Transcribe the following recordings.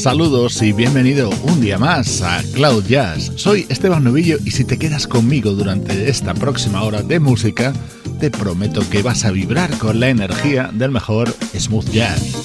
Saludos y bienvenido un día más a Cloud Jazz. Soy Esteban Novillo y si te quedas conmigo durante esta próxima hora de música, te prometo que vas a vibrar con la energía del mejor smooth jazz.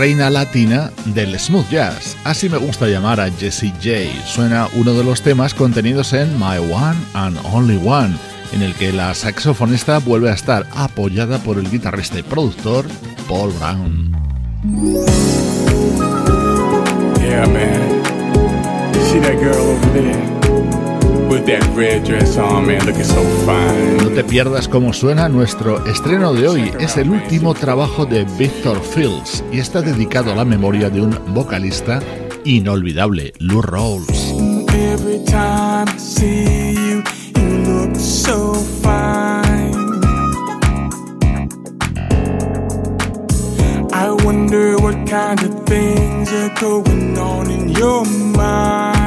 Reina latina del smooth jazz. Así me gusta llamar a Jessie J. Suena uno de los temas contenidos en My One and Only One, en el que la saxofonista vuelve a estar apoyada por el guitarrista y productor Paul Brown. No te pierdas cómo suena nuestro estreno de hoy. Es el último trabajo de Victor Fields y está dedicado a la memoria de un vocalista inolvidable, Lou Rawls. Every time I see you, you look so fine. I wonder what kind of things are going on in your mind.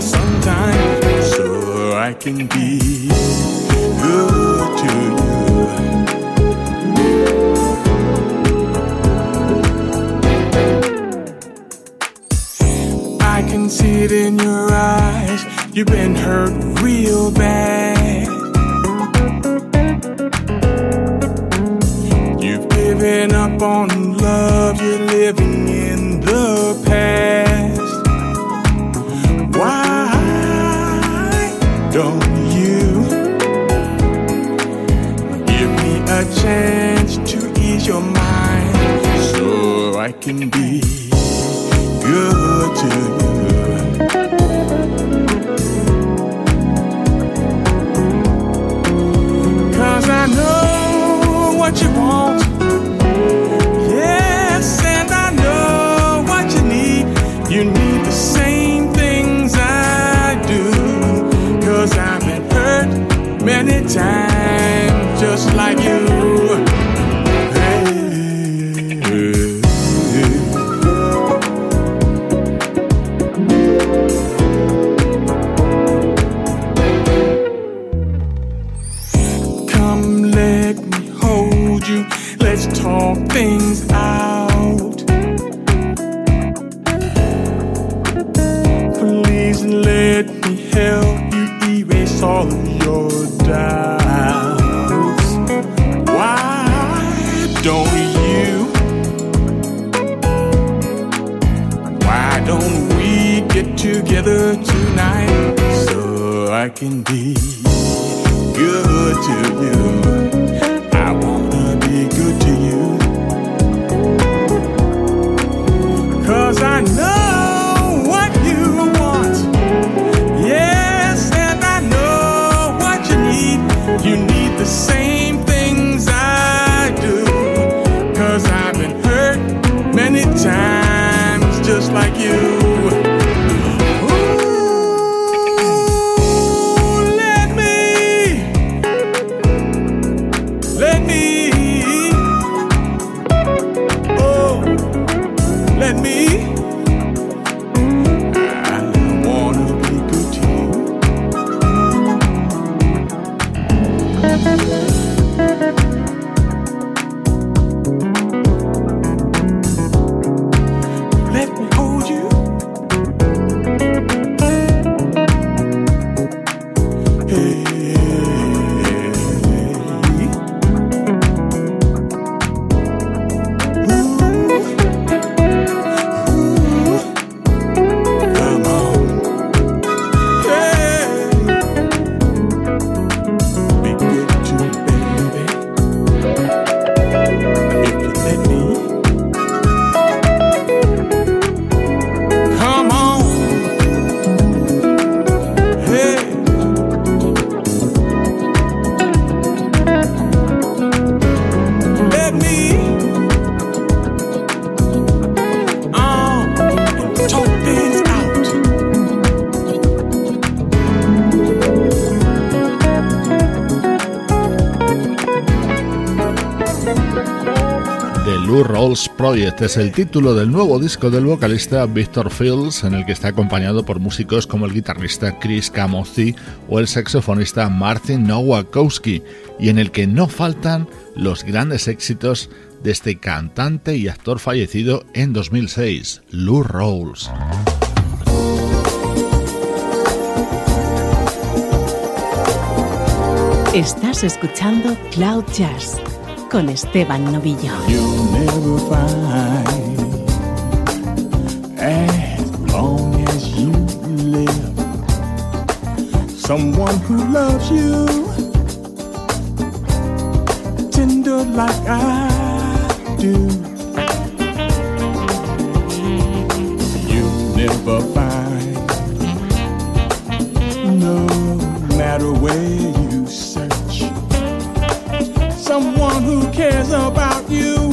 Sometime so I can be good to you. I can see it in your eyes, you've been hurt real bad. Things Project es el título del nuevo disco del vocalista Victor Fields, en el que está acompañado por músicos como el guitarrista Chris Camozzi o el saxofonista Martin Nowakowski, y en el que no faltan los grandes éxitos de este cantante y actor fallecido en 2006, Lou Rawls. Estás escuchando Cloud Jazz con Esteban Novillo. Someone who loves you tender like I do. You'll never find no matter where someone who cares about you.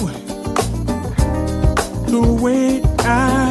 The way I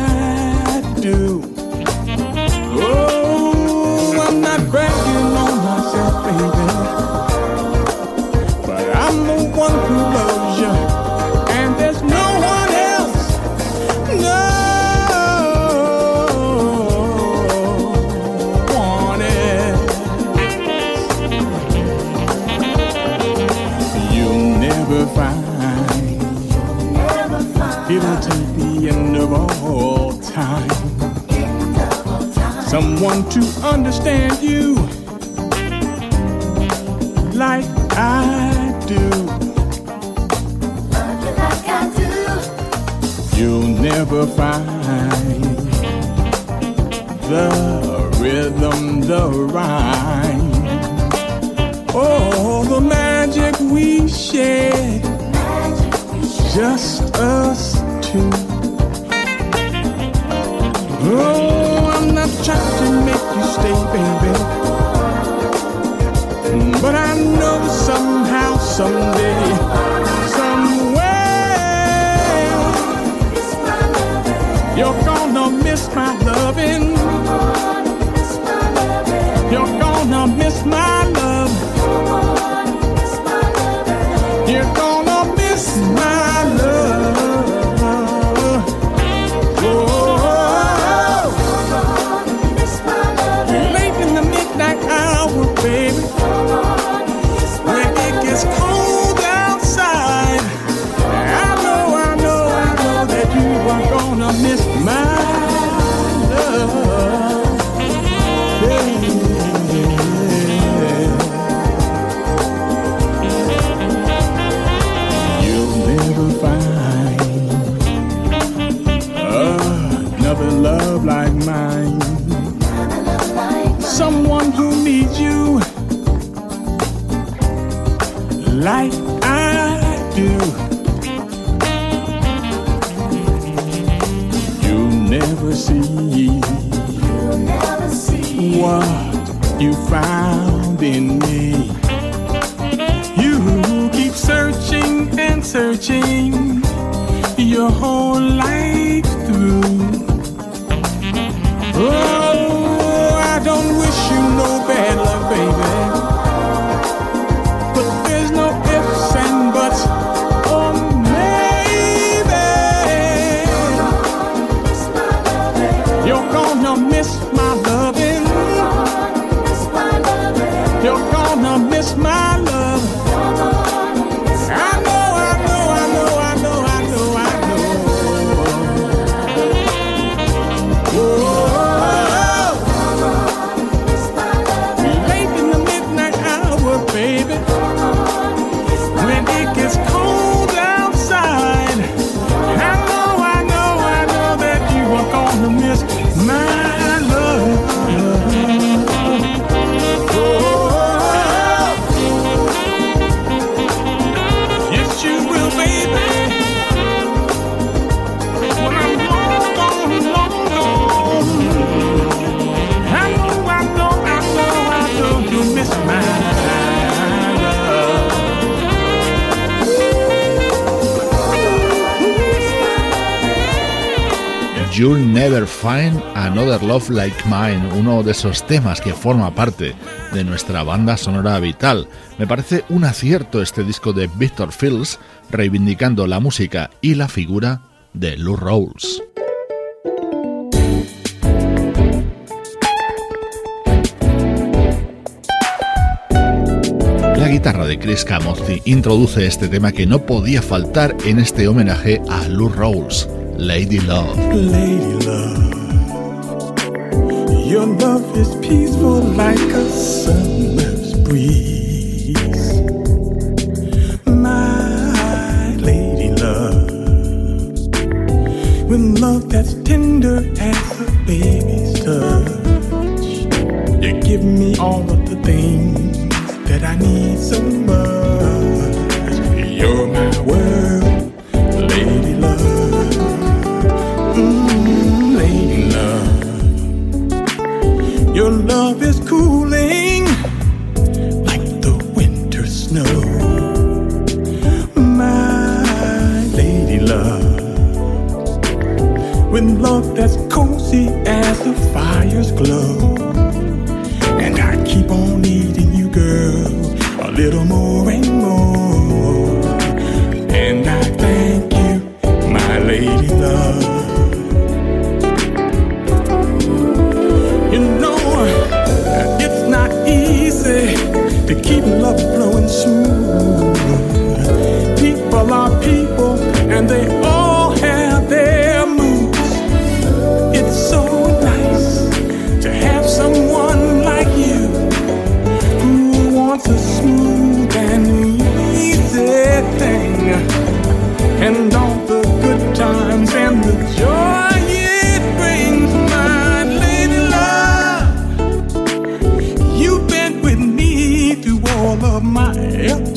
like I do. You'll never see, You'll never see what you found in me. You keep searching and searching your whole life through. Oh, I don't wish you no bad Never Find Another Love Like Mine, uno de esos temas que forma parte de nuestra banda sonora vital. Me parece un acierto este disco de Victor Fields, reivindicando la música y la figura de Lou Rawls. La guitarra de Chris Camozzi introduce este tema que no podía faltar en este homenaje a Lou Rawls. Lady Love. Lady Love, your love is peaceful like a summer's breeze. My lady love, when love that's tender as a baby's touch, you give me all of the things that I need so much. You're my world, lady. love is cooling like the winter snow. My lady love, with love that's cozy as the fire's glow.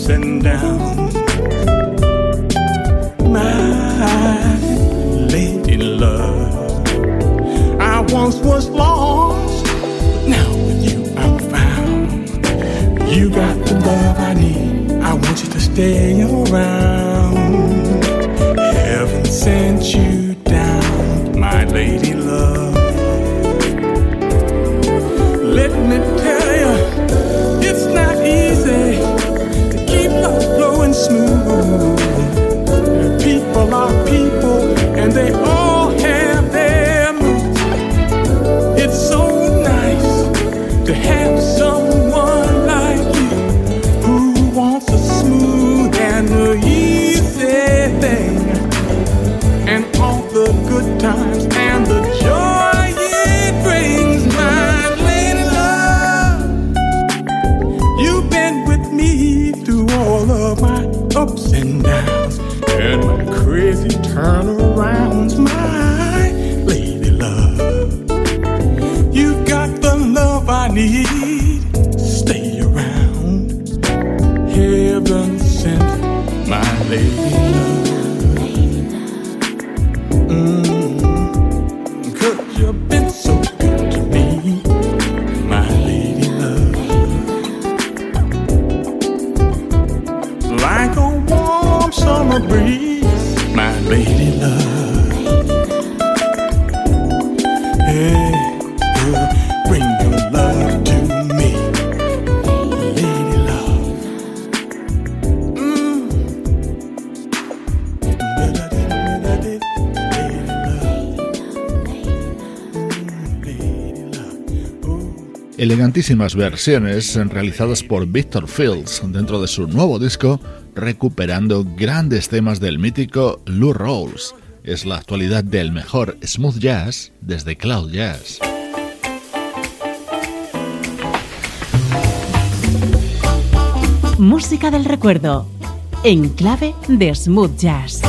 and down. elegantísimas versiones realizadas por Victor Fields dentro de su nuevo disco, recuperando grandes temas del mítico Lou Rawls. Es la actualidad del mejor smooth jazz desde Cloud Jazz. Música del recuerdo, en clave de smooth jazz.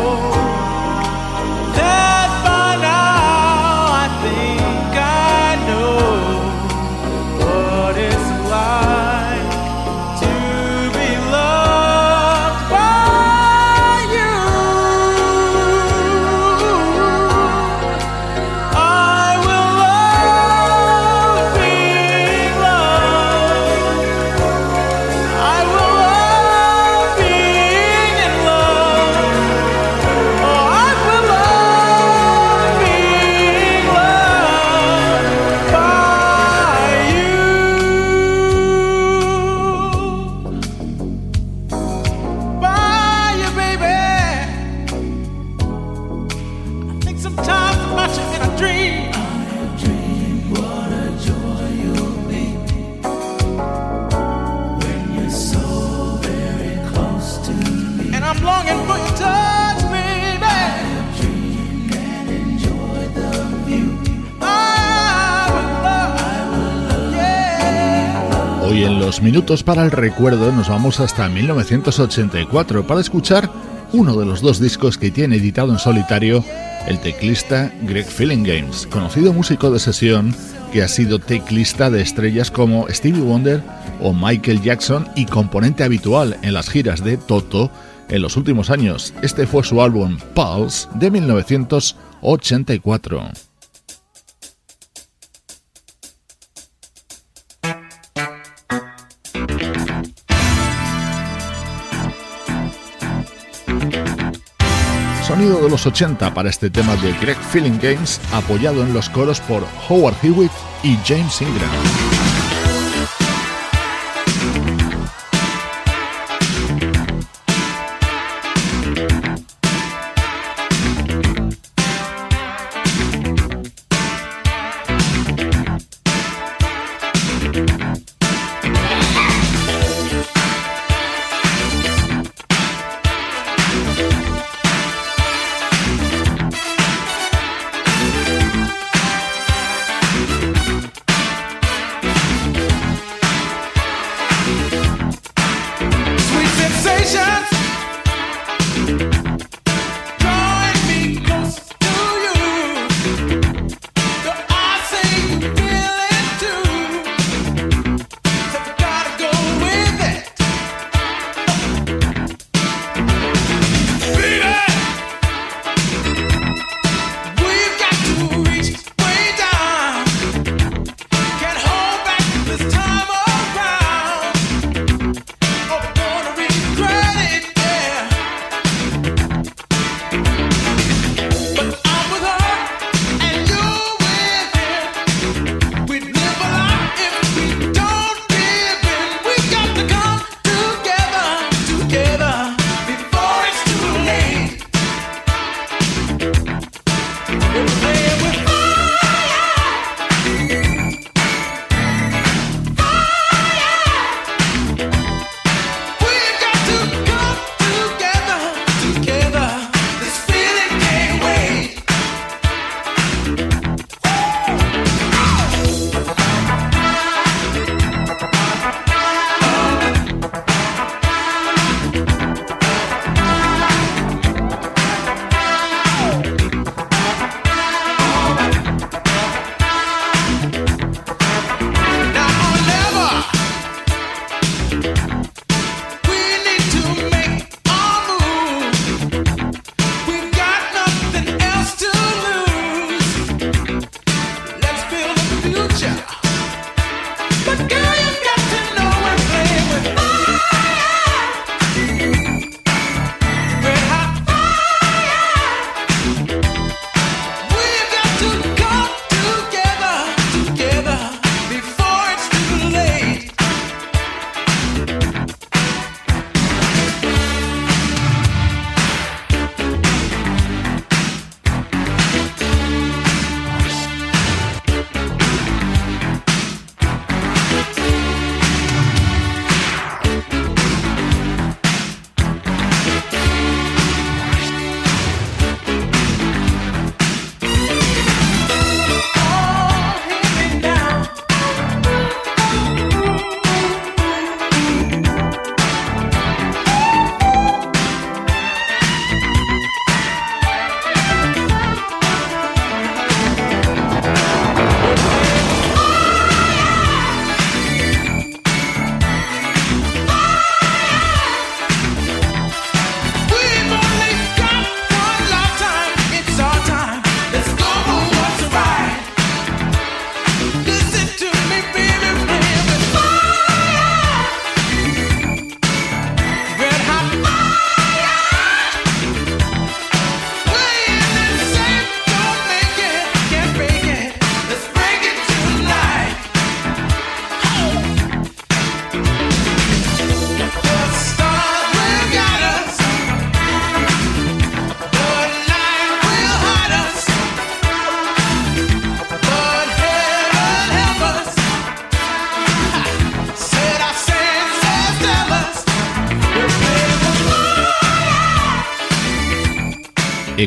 Oh. Minutos para el recuerdo nos vamos hasta 1984 para escuchar uno de los dos discos que tiene editado en solitario el teclista Greg Games, conocido músico de sesión que ha sido teclista de estrellas como Stevie Wonder o Michael Jackson y componente habitual en las giras de Toto en los últimos años. Este fue su álbum Pulse de 1984. Los 80 para este tema de Greg Feeling Games, apoyado en los coros por Howard Hewitt y James Ingram.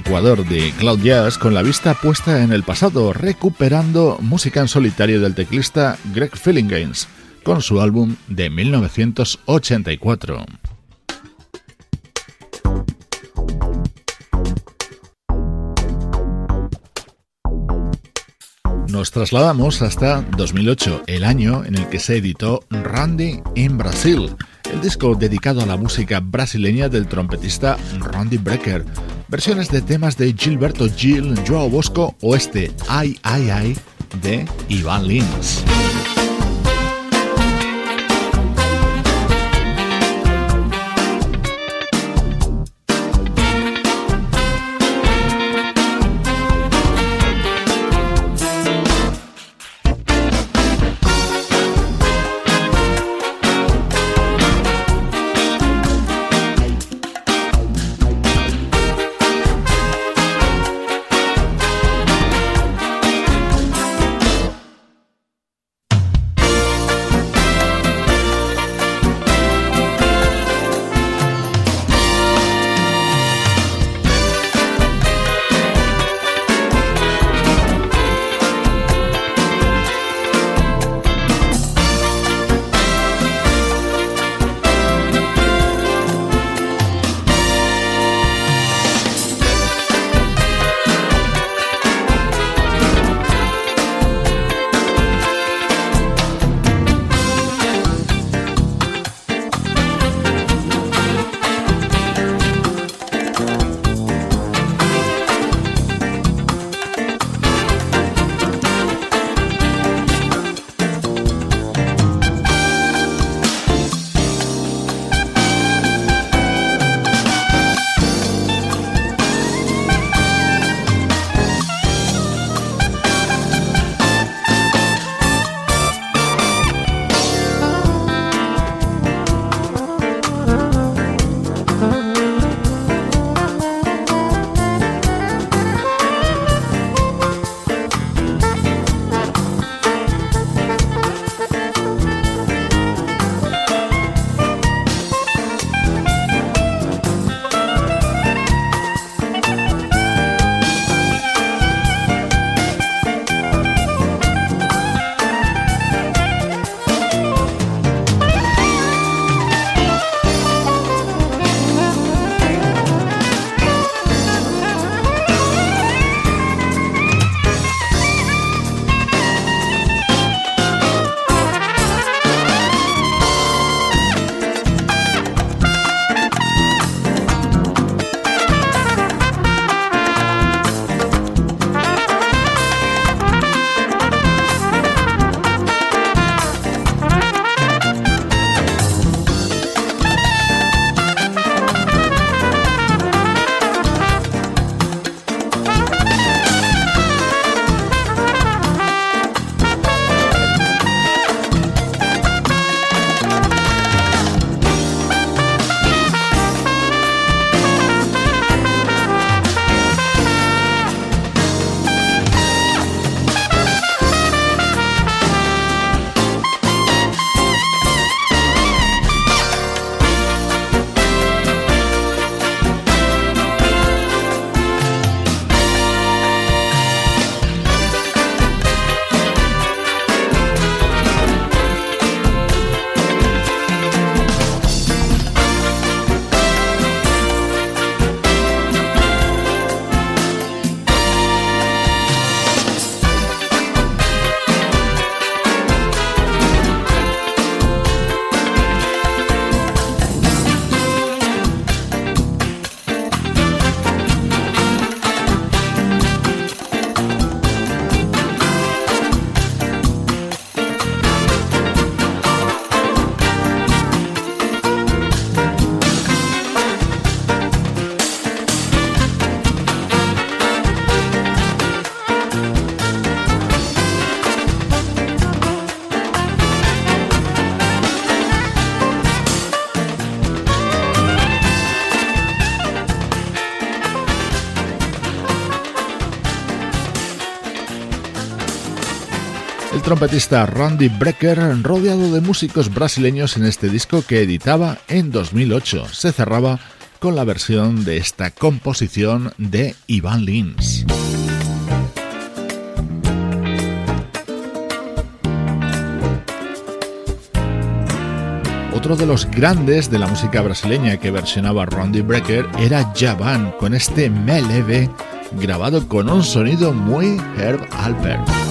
Ecuador de Cloud Jazz con la vista puesta en el pasado, recuperando música en solitario del teclista Greg Games. con su álbum de 1984. Nos trasladamos hasta 2008, el año en el que se editó Randy en Brasil, el disco dedicado a la música brasileña del trompetista Randy Brecker, versiones de temas de Gilberto Gil, Joao Bosco o este Ay Ay Ay de Ivan Lins. Trompetista Randy Brecker rodeado de músicos brasileños en este disco que editaba en 2008. Se cerraba con la versión de esta composición de Ivan Lins. otro de los grandes de la música brasileña que versionaba Randy Brecker era Javan con este Meleve grabado con un sonido muy Herb Alpert.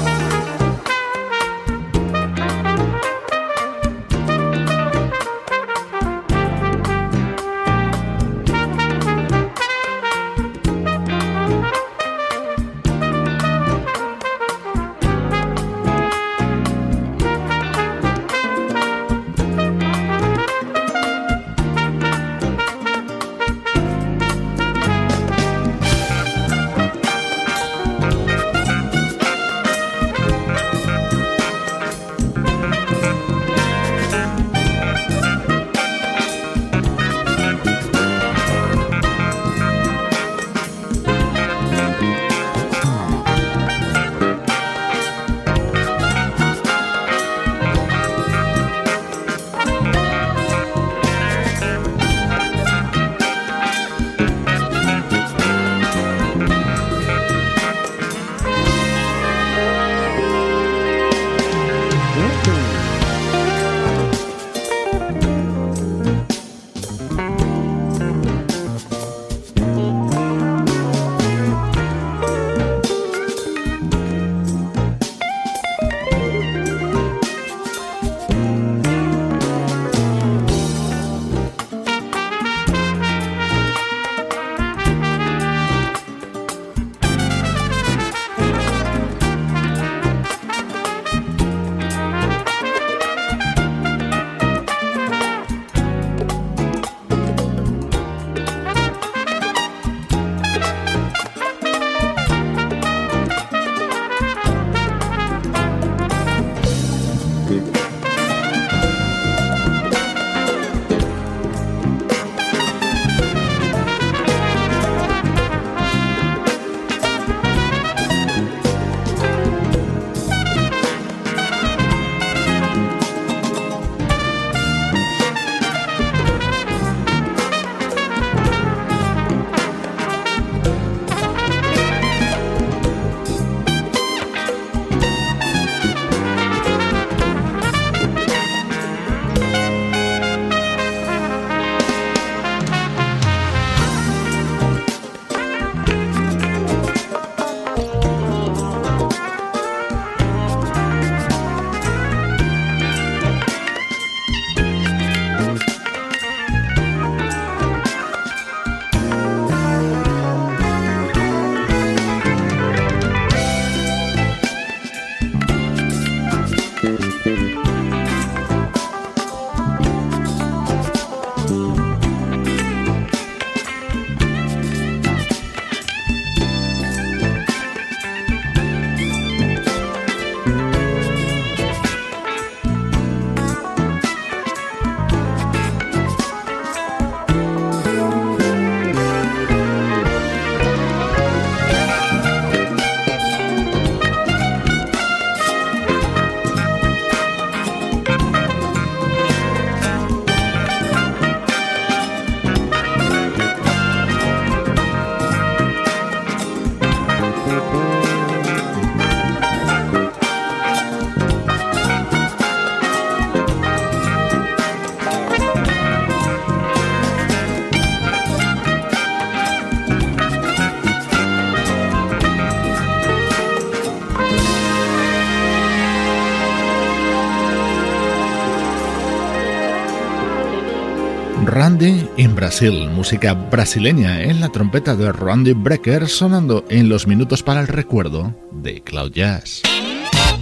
Brasil, música brasileña en la trompeta de Randy Brecker sonando en los minutos para el recuerdo de Cloud Jazz.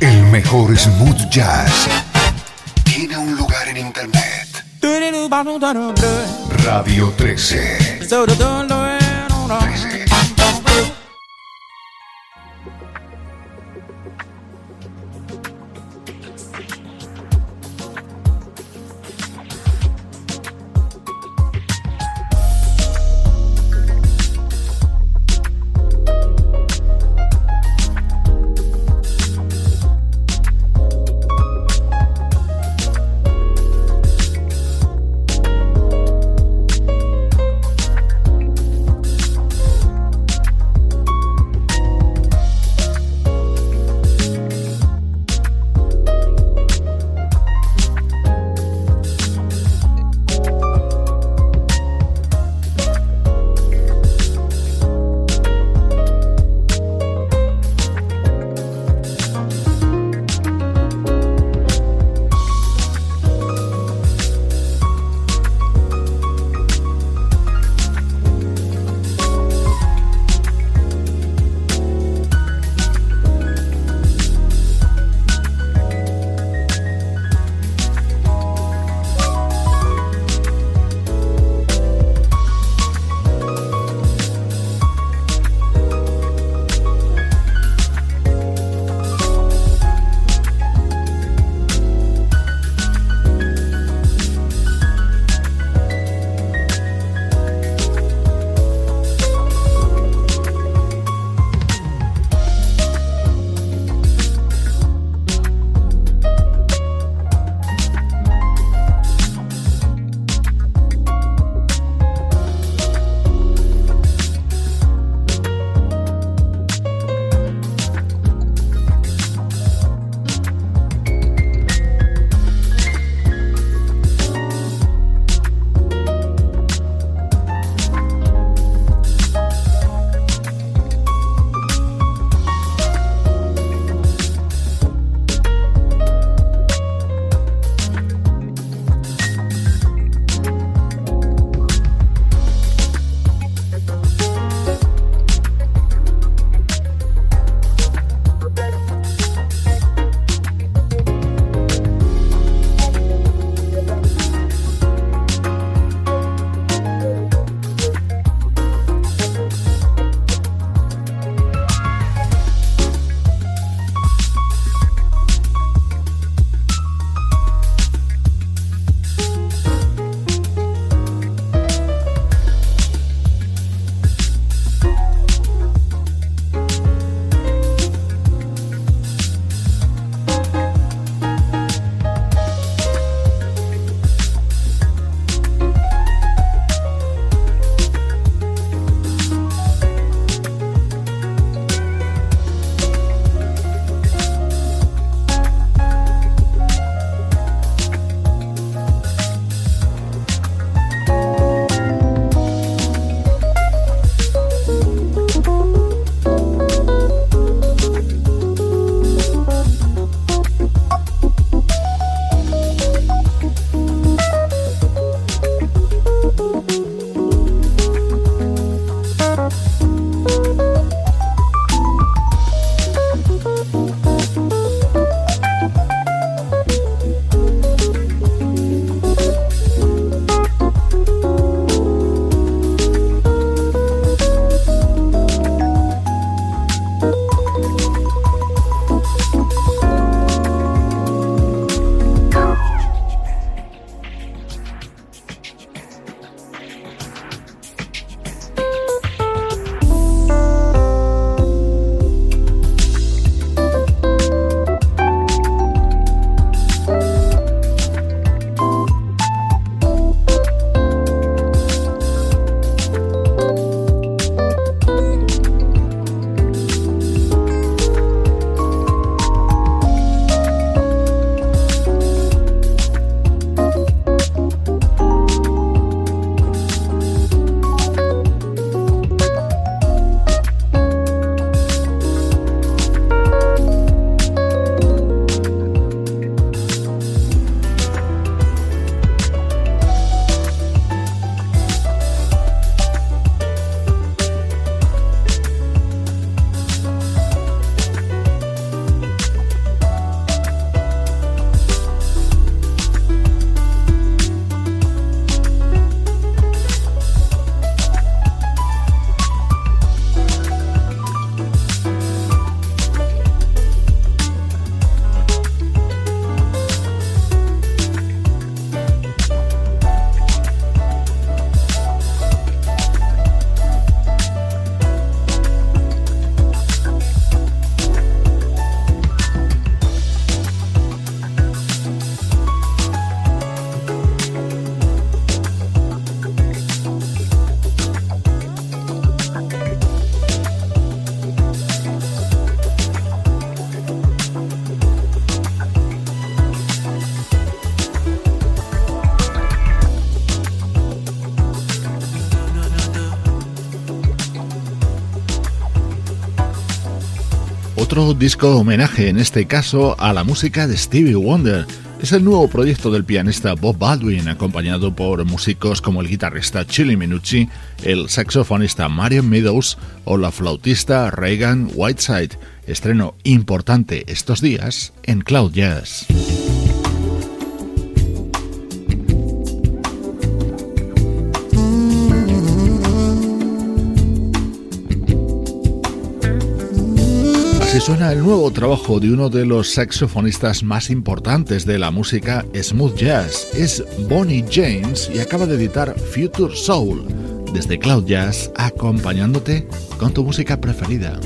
El mejor smooth jazz tiene un lugar en internet. Radio 13. 13. Otro disco homenaje, en este caso a la música de Stevie Wonder. Es el nuevo proyecto del pianista Bob Baldwin, acompañado por músicos como el guitarrista Chili Minucci, el saxofonista Marion Meadows o la flautista Reagan Whiteside. Estreno importante estos días en Cloud Jazz. Así suena el nuevo trabajo de uno de los saxofonistas más importantes de la música smooth jazz. Es Bonnie James y acaba de editar Future Soul desde Cloud Jazz acompañándote con tu música preferida.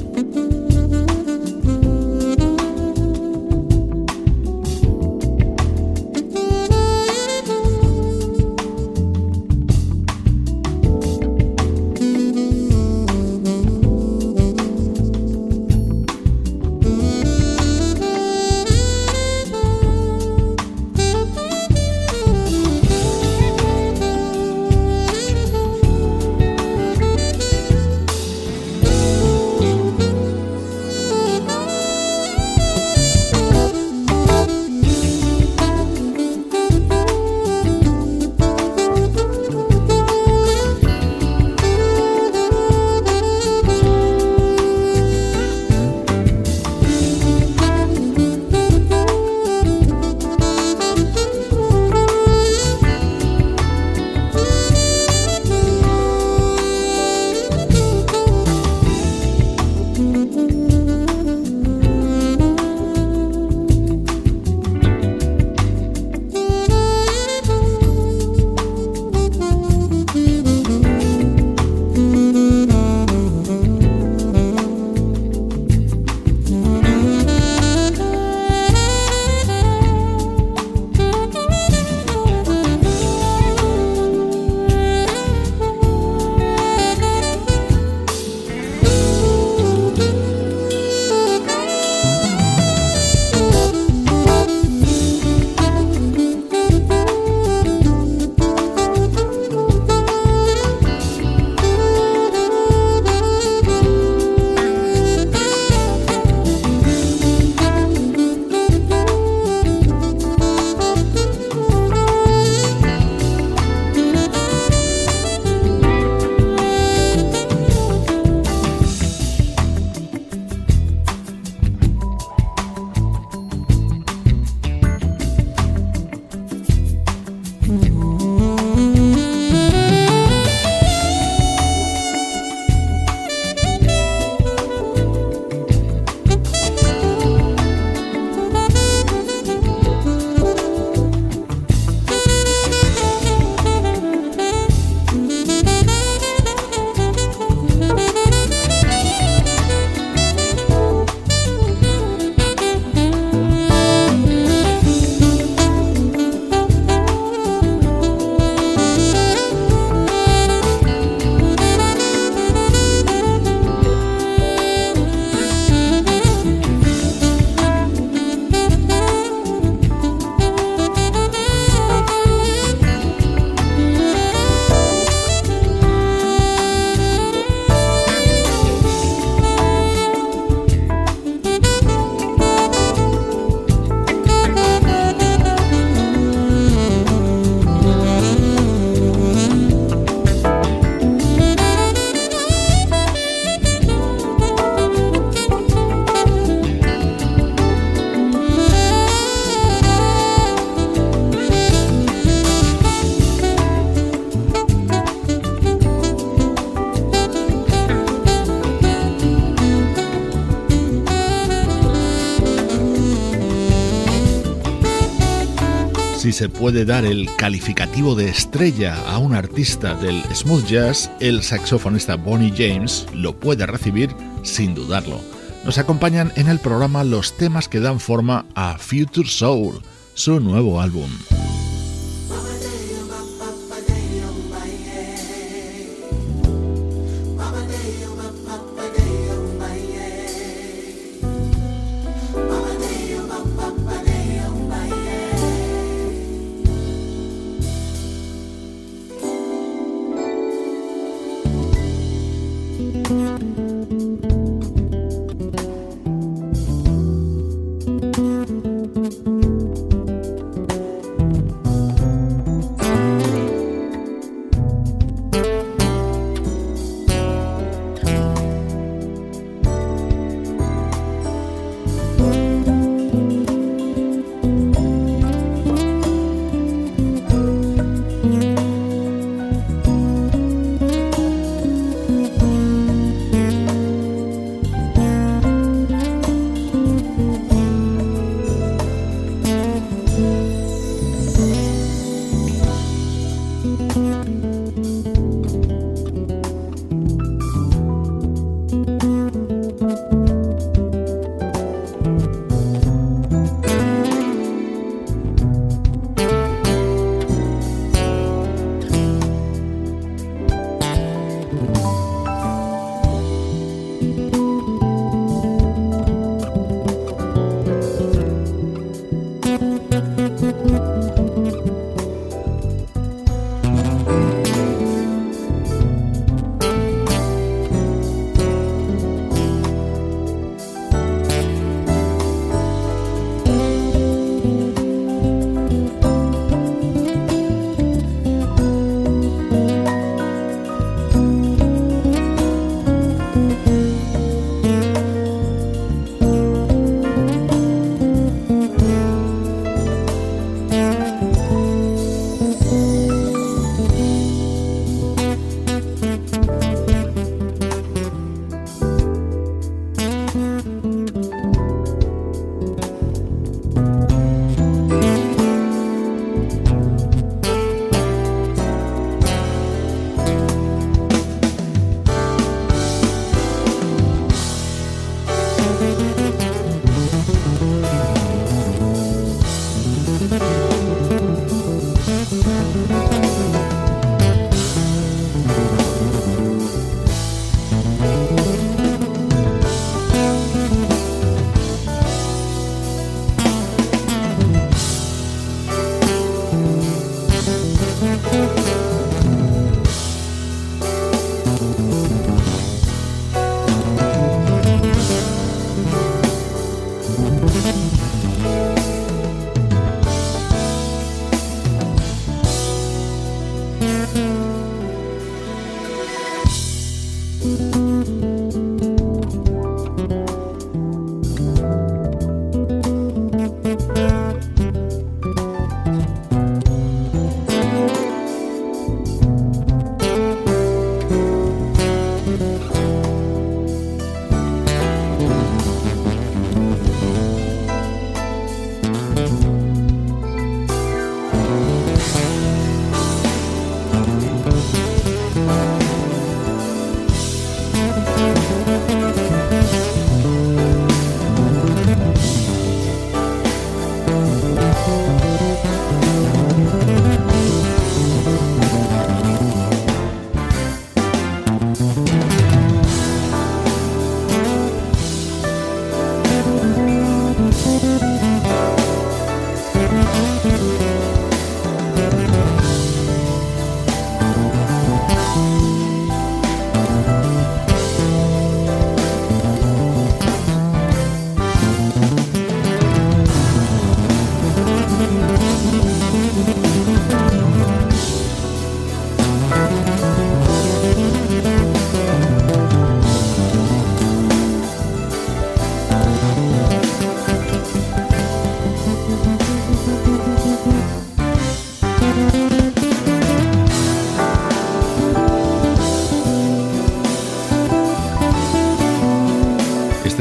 Puede dar el calificativo de estrella a un artista del smooth jazz, el saxofonista Bonnie James lo puede recibir sin dudarlo. Nos acompañan en el programa los temas que dan forma a Future Soul, su nuevo álbum.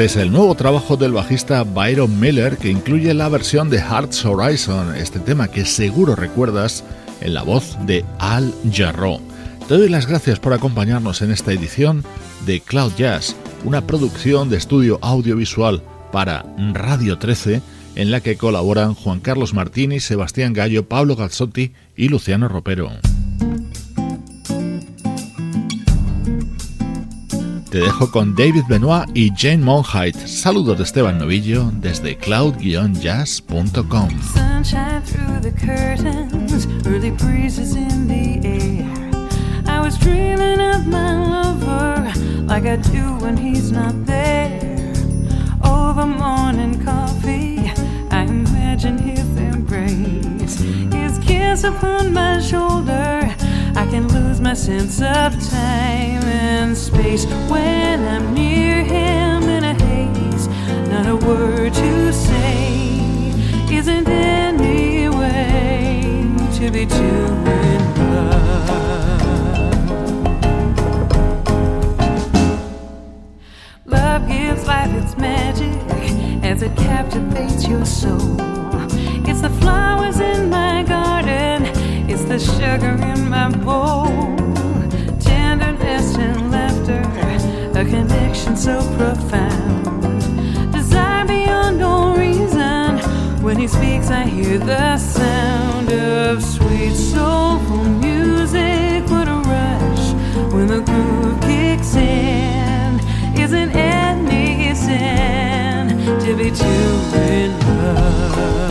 Este es el nuevo trabajo del bajista Byron Miller que incluye la versión de Hearts Horizon, este tema que seguro recuerdas en la voz de Al Jarreau. Te doy las gracias por acompañarnos en esta edición de Cloud Jazz, una producción de estudio audiovisual para Radio 13 en la que colaboran Juan Carlos Martini, Sebastián Gallo, Pablo Gazzotti y Luciano Ropero. Te dejo con David Benoit y Jane Monheit. Saludos de Esteban Novillo desde cloud-jazz.com. Sunshine through the curtains, early breezes in the air. I was dreaming of my lover like I do when he's not there. Oh, Over morning coffee, I imagine his embrace, his kiss upon my shoulder. My sense of time and space when I'm near him in a haze. Not a word to say isn't any way to be too in love. Love gives life its magic as it captivates your soul. It's the flowers in my garden it's the sugar in my bowl, and laughter, a connection so profound. Desire beyond all reason. When he speaks, I hear the sound of sweet, soulful music. What a rush when the groove kicks in. Isn't any sin to be too in love?